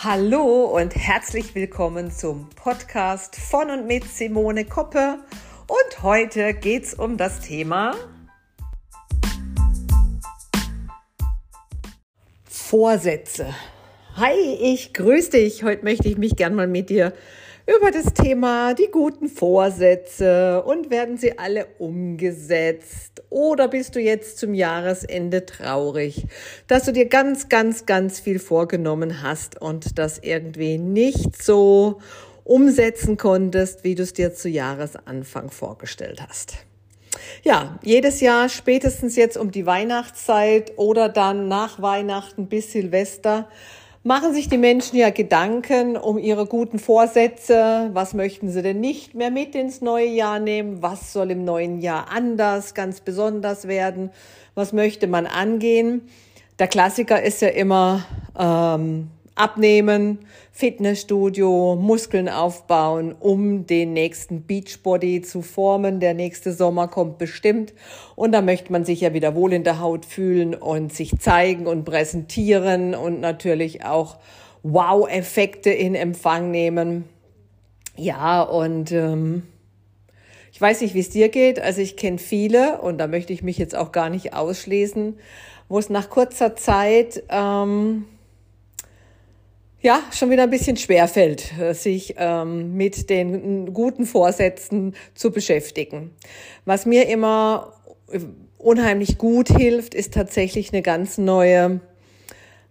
Hallo und herzlich willkommen zum Podcast von und mit Simone Koppe. Und heute geht es um das Thema Vorsätze. Hi, ich grüße dich. Heute möchte ich mich gern mal mit dir über das Thema die guten Vorsätze und werden sie alle umgesetzt? Oder bist du jetzt zum Jahresende traurig, dass du dir ganz, ganz, ganz viel vorgenommen hast und das irgendwie nicht so umsetzen konntest, wie du es dir zu Jahresanfang vorgestellt hast? Ja, jedes Jahr spätestens jetzt um die Weihnachtszeit oder dann nach Weihnachten bis Silvester machen sich die Menschen ja Gedanken um ihre guten Vorsätze. Was möchten sie denn nicht mehr mit ins neue Jahr nehmen? Was soll im neuen Jahr anders, ganz besonders werden? Was möchte man angehen? Der Klassiker ist ja immer ähm, abnehmen, Fitnessstudio, Muskeln aufbauen, um den nächsten Beachbody zu formen. Der nächste Sommer kommt bestimmt und da möchte man sich ja wieder wohl in der Haut fühlen und sich zeigen und präsentieren und natürlich auch Wow-Effekte in Empfang nehmen. Ja, und ähm, ich weiß nicht, wie es dir geht. Also ich kenne viele und da möchte ich mich jetzt auch gar nicht ausschließen, wo es nach kurzer Zeit ähm, ja, schon wieder ein bisschen schwerfällt, äh, sich ähm, mit den guten Vorsätzen zu beschäftigen. Was mir immer äh, unheimlich gut hilft, ist tatsächlich eine ganz neue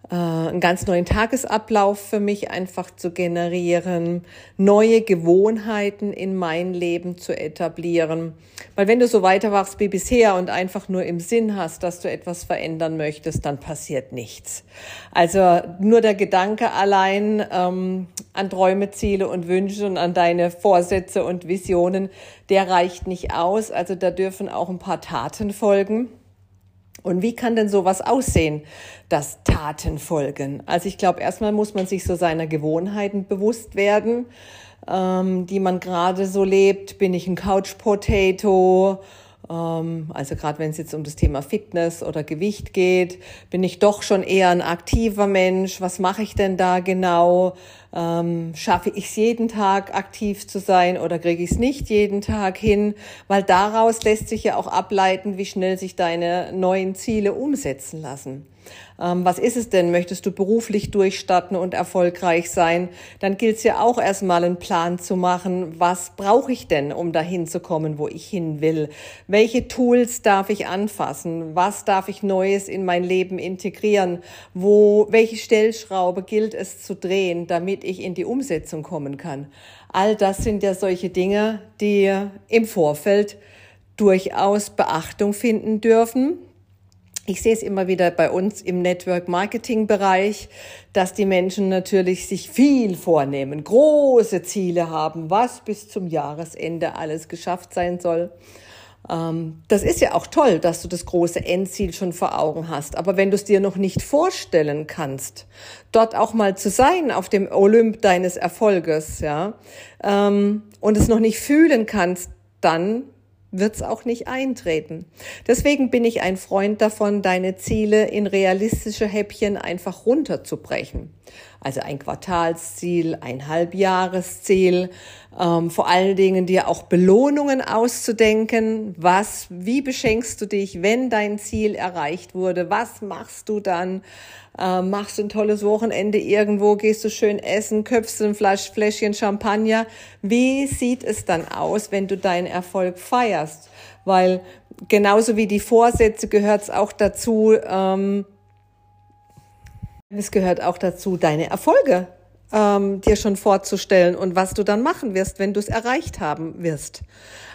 äh, einen ganz neuen Tagesablauf für mich einfach zu generieren, neue Gewohnheiten in mein Leben zu etablieren. Weil wenn du so weiter wachst wie bisher und einfach nur im Sinn hast, dass du etwas verändern möchtest, dann passiert nichts. Also nur der Gedanke allein ähm, an Träume, Ziele und Wünsche und an deine Vorsätze und Visionen, der reicht nicht aus. Also da dürfen auch ein paar Taten folgen. Und wie kann denn sowas aussehen, dass Taten folgen? Also ich glaube, erstmal muss man sich so seiner Gewohnheiten bewusst werden, ähm, die man gerade so lebt. Bin ich ein Couch Potato? Ähm, also gerade wenn es jetzt um das Thema Fitness oder Gewicht geht, bin ich doch schon eher ein aktiver Mensch. Was mache ich denn da genau? Ähm, schaffe ich es jeden Tag aktiv zu sein oder kriege ich es nicht jeden Tag hin? Weil daraus lässt sich ja auch ableiten, wie schnell sich deine neuen Ziele umsetzen lassen. Ähm, was ist es denn? Möchtest du beruflich durchstarten und erfolgreich sein? Dann gilt es ja auch erstmal einen Plan zu machen. Was brauche ich denn, um dahin zu kommen, wo ich hin will? Welche Tools darf ich anfassen? Was darf ich Neues in mein Leben integrieren? Wo, welche Stellschraube gilt es zu drehen, damit ich in die Umsetzung kommen kann? All das sind ja solche Dinge, die im Vorfeld durchaus Beachtung finden dürfen ich sehe es immer wieder bei uns im Network Marketing Bereich, dass die Menschen natürlich sich viel vornehmen, große Ziele haben, was bis zum Jahresende alles geschafft sein soll. Ähm, das ist ja auch toll, dass du das große Endziel schon vor Augen hast. Aber wenn du es dir noch nicht vorstellen kannst, dort auch mal zu sein auf dem Olymp deines Erfolges, ja, ähm, und es noch nicht fühlen kannst, dann wird es auch nicht eintreten. Deswegen bin ich ein Freund davon, deine Ziele in realistische Häppchen einfach runterzubrechen. Also ein Quartalsziel, ein Halbjahresziel, ähm, vor allen Dingen dir auch Belohnungen auszudenken. Was, wie beschenkst du dich, wenn dein Ziel erreicht wurde? Was machst du dann? Ähm, machst du ein tolles Wochenende irgendwo? Gehst du schön essen? Köpfst du ein Flasch, Fläschchen Champagner? Wie sieht es dann aus, wenn du deinen Erfolg feierst? Weil genauso wie die Vorsätze gehört es auch dazu, ähm, es gehört auch dazu, deine Erfolge ähm, dir schon vorzustellen und was du dann machen wirst, wenn du es erreicht haben wirst.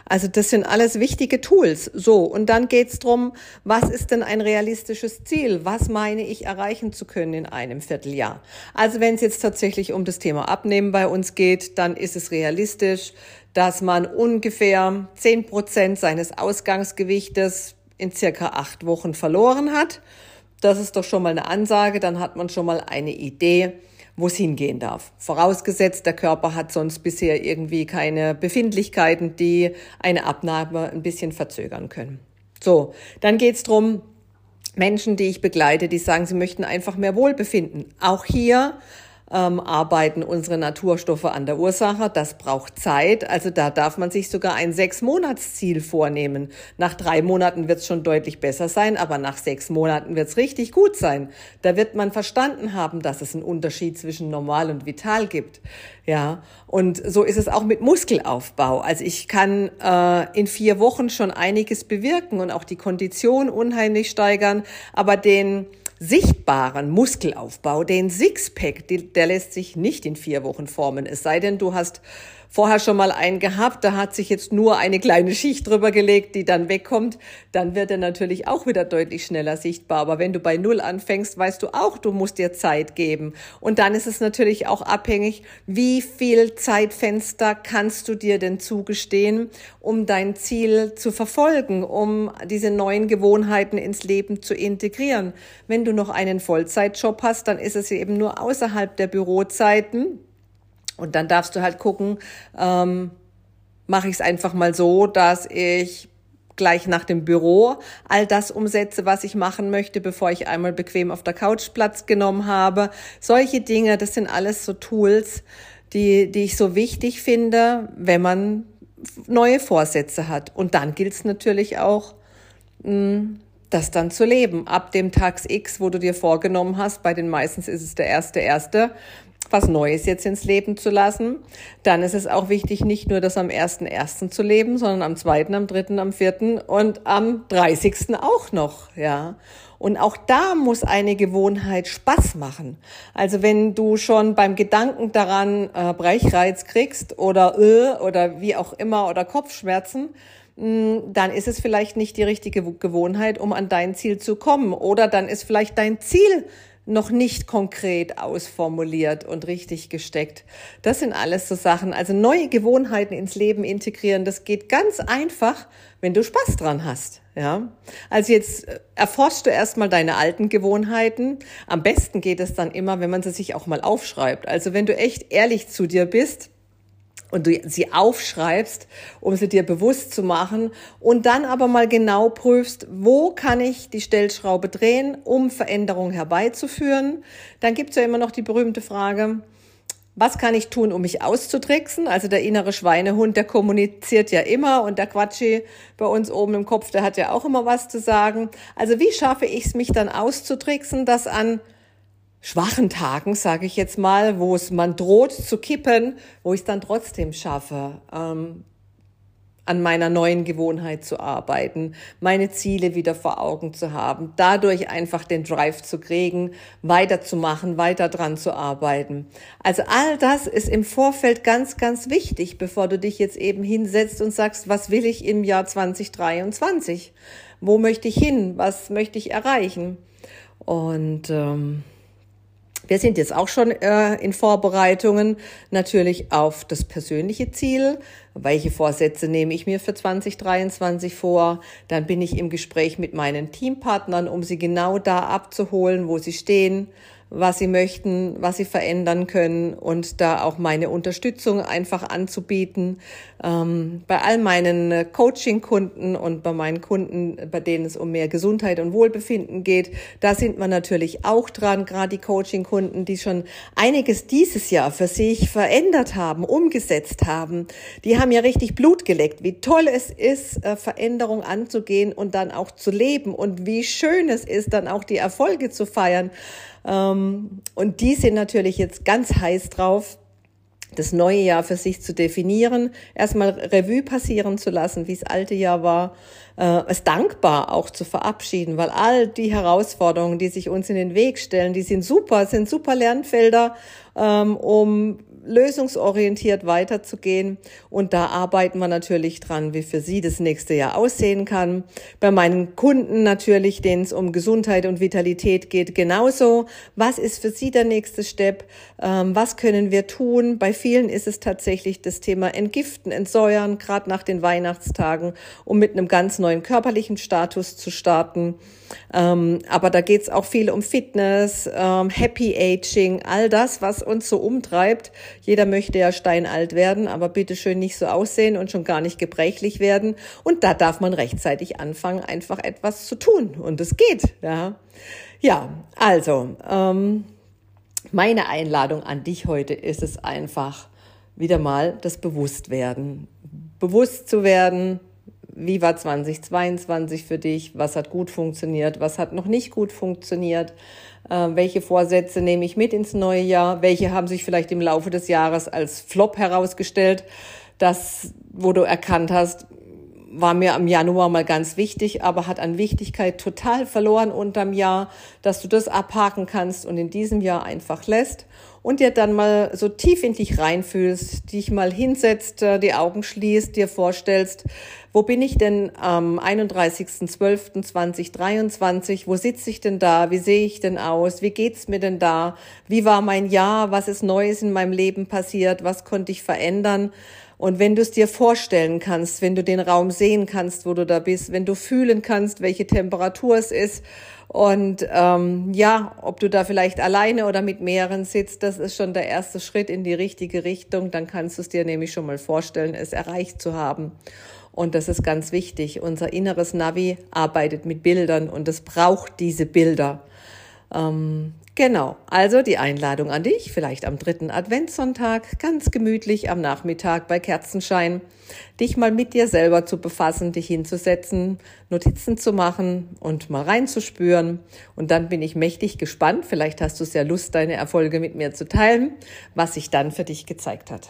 Also das sind alles wichtige Tools. So, und dann geht's drum, was ist denn ein realistisches Ziel? Was meine ich erreichen zu können in einem Vierteljahr? Also wenn es jetzt tatsächlich um das Thema Abnehmen bei uns geht, dann ist es realistisch, dass man ungefähr zehn Prozent seines Ausgangsgewichtes in circa acht Wochen verloren hat. Das ist doch schon mal eine Ansage, dann hat man schon mal eine Idee, wo es hingehen darf. Vorausgesetzt, der Körper hat sonst bisher irgendwie keine Befindlichkeiten, die eine Abnahme ein bisschen verzögern können. So, dann geht's drum. Menschen, die ich begleite, die sagen, sie möchten einfach mehr Wohlbefinden. Auch hier ähm, arbeiten unsere Naturstoffe an der Ursache. Das braucht Zeit. Also da darf man sich sogar ein Sechs-Monats-Ziel vornehmen. Nach drei Monaten wird es schon deutlich besser sein, aber nach sechs Monaten wird es richtig gut sein. Da wird man verstanden haben, dass es einen Unterschied zwischen normal und vital gibt. Ja, und so ist es auch mit Muskelaufbau. Also ich kann äh, in vier Wochen schon einiges bewirken und auch die Kondition unheimlich steigern, aber den sichtbaren Muskelaufbau, den Sixpack, der lässt sich nicht in vier Wochen formen. Es sei denn, du hast vorher schon mal einen gehabt, da hat sich jetzt nur eine kleine Schicht drüber gelegt, die dann wegkommt, dann wird er natürlich auch wieder deutlich schneller sichtbar. Aber wenn du bei Null anfängst, weißt du auch, du musst dir Zeit geben. Und dann ist es natürlich auch abhängig, wie viel Zeitfenster kannst du dir denn zugestehen, um dein Ziel zu verfolgen, um diese neuen Gewohnheiten ins Leben zu integrieren. Wenn du noch einen Vollzeitjob hast, dann ist es eben nur außerhalb der Bürozeiten und dann darfst du halt gucken, ähm, mache ich es einfach mal so, dass ich gleich nach dem Büro all das umsetze, was ich machen möchte, bevor ich einmal bequem auf der Couch Platz genommen habe. Solche Dinge, das sind alles so Tools, die, die ich so wichtig finde, wenn man neue Vorsätze hat. Und dann gilt es natürlich auch, hm, das dann zu leben. Ab dem Tags X, wo du dir vorgenommen hast, bei den meistens ist es der erste, erste, was Neues jetzt ins Leben zu lassen, dann ist es auch wichtig, nicht nur das am 1.1. zu leben, sondern am 2., am 3., am 4. und am 30. auch noch, ja. Und auch da muss eine Gewohnheit Spaß machen. Also wenn du schon beim Gedanken daran äh, Brechreiz kriegst oder äh, oder wie auch immer oder Kopfschmerzen, mh, dann ist es vielleicht nicht die richtige Gewohnheit, um an dein Ziel zu kommen. Oder dann ist vielleicht dein Ziel noch nicht konkret ausformuliert und richtig gesteckt. Das sind alles so Sachen. Also neue Gewohnheiten ins Leben integrieren, das geht ganz einfach, wenn du Spaß dran hast. Ja, also jetzt äh, erforschst du erstmal deine alten Gewohnheiten. Am besten geht es dann immer, wenn man sie sich auch mal aufschreibt. Also wenn du echt ehrlich zu dir bist, und du sie aufschreibst, um sie dir bewusst zu machen und dann aber mal genau prüfst, wo kann ich die Stellschraube drehen, um Veränderungen herbeizuführen. Dann gibt's ja immer noch die berühmte Frage, was kann ich tun, um mich auszutricksen? Also der innere Schweinehund, der kommuniziert ja immer und der Quatschi bei uns oben im Kopf, der hat ja auch immer was zu sagen. Also wie schaffe ich es, mich dann auszutricksen, dass an schwachen Tagen, sage ich jetzt mal, wo es man droht zu kippen, wo ich es dann trotzdem schaffe, ähm, an meiner neuen Gewohnheit zu arbeiten, meine Ziele wieder vor Augen zu haben, dadurch einfach den Drive zu kriegen, weiterzumachen, weiter dran zu arbeiten. Also all das ist im Vorfeld ganz, ganz wichtig, bevor du dich jetzt eben hinsetzt und sagst, was will ich im Jahr 2023? Wo möchte ich hin? Was möchte ich erreichen? Und ähm, wir sind jetzt auch schon äh, in Vorbereitungen natürlich auf das persönliche Ziel. Welche Vorsätze nehme ich mir für 2023 vor? Dann bin ich im Gespräch mit meinen Teampartnern, um sie genau da abzuholen, wo sie stehen, was sie möchten, was sie verändern können und da auch meine Unterstützung einfach anzubieten. Ähm, bei all meinen äh, Coaching-Kunden und bei meinen Kunden, bei denen es um mehr Gesundheit und Wohlbefinden geht, da sind wir natürlich auch dran, gerade die Coaching-Kunden, die schon einiges dieses Jahr für sich verändert haben, umgesetzt haben. Die haben ja richtig Blut geleckt, wie toll es ist, äh, Veränderung anzugehen und dann auch zu leben und wie schön es ist, dann auch die Erfolge zu feiern. Ähm, und die sind natürlich jetzt ganz heiß drauf, das neue Jahr für sich zu definieren, erstmal Revue passieren zu lassen, wie das alte Jahr war, äh, es dankbar auch zu verabschieden, weil all die Herausforderungen, die sich uns in den Weg stellen, die sind super, sind super Lernfelder, ähm, um lösungsorientiert weiterzugehen. Und da arbeiten wir natürlich dran, wie für Sie das nächste Jahr aussehen kann. Bei meinen Kunden natürlich, denen es um Gesundheit und Vitalität geht, genauso. Was ist für Sie der nächste Step? Ähm, was können wir tun? Bei vielen ist es tatsächlich das Thema Entgiften, Entsäuern, gerade nach den Weihnachtstagen, um mit einem ganz neuen körperlichen Status zu starten. Ähm, aber da geht's auch viel um Fitness, ähm, Happy Aging, all das, was uns so umtreibt. Jeder möchte ja steinalt werden, aber bitte schön nicht so aussehen und schon gar nicht gebrechlich werden. Und da darf man rechtzeitig anfangen, einfach etwas zu tun. Und es geht, ja. Ja, also, ähm, meine Einladung an dich heute ist es einfach wieder mal das Bewusstwerden. Bewusst zu werden, wie war 2022 für dich, was hat gut funktioniert, was hat noch nicht gut funktioniert, äh, welche Vorsätze nehme ich mit ins neue Jahr, welche haben sich vielleicht im Laufe des Jahres als Flop herausgestellt, das, wo du erkannt hast, war mir im Januar mal ganz wichtig, aber hat an Wichtigkeit total verloren unterm Jahr, dass du das abhaken kannst und in diesem Jahr einfach lässt und dir dann mal so tief in dich reinfühlst, dich mal hinsetzt, äh, die Augen schließt, dir vorstellst, wo bin ich denn am 31.12.2023? Wo sitze ich denn da? Wie sehe ich denn aus? Wie geht's mir denn da? Wie war mein Jahr? Was ist Neues in meinem Leben passiert? Was konnte ich verändern? Und wenn du es dir vorstellen kannst, wenn du den Raum sehen kannst, wo du da bist, wenn du fühlen kannst, welche Temperatur es ist und ähm, ja, ob du da vielleicht alleine oder mit mehreren sitzt, das ist schon der erste Schritt in die richtige Richtung. Dann kannst du es dir nämlich schon mal vorstellen, es erreicht zu haben. Und das ist ganz wichtig. Unser inneres Navi arbeitet mit Bildern und es braucht diese Bilder. Ähm, Genau, also die Einladung an dich, vielleicht am dritten Adventssonntag, ganz gemütlich am Nachmittag bei Kerzenschein, dich mal mit dir selber zu befassen, dich hinzusetzen, Notizen zu machen und mal reinzuspüren. Und dann bin ich mächtig gespannt, vielleicht hast du sehr Lust, deine Erfolge mit mir zu teilen, was sich dann für dich gezeigt hat.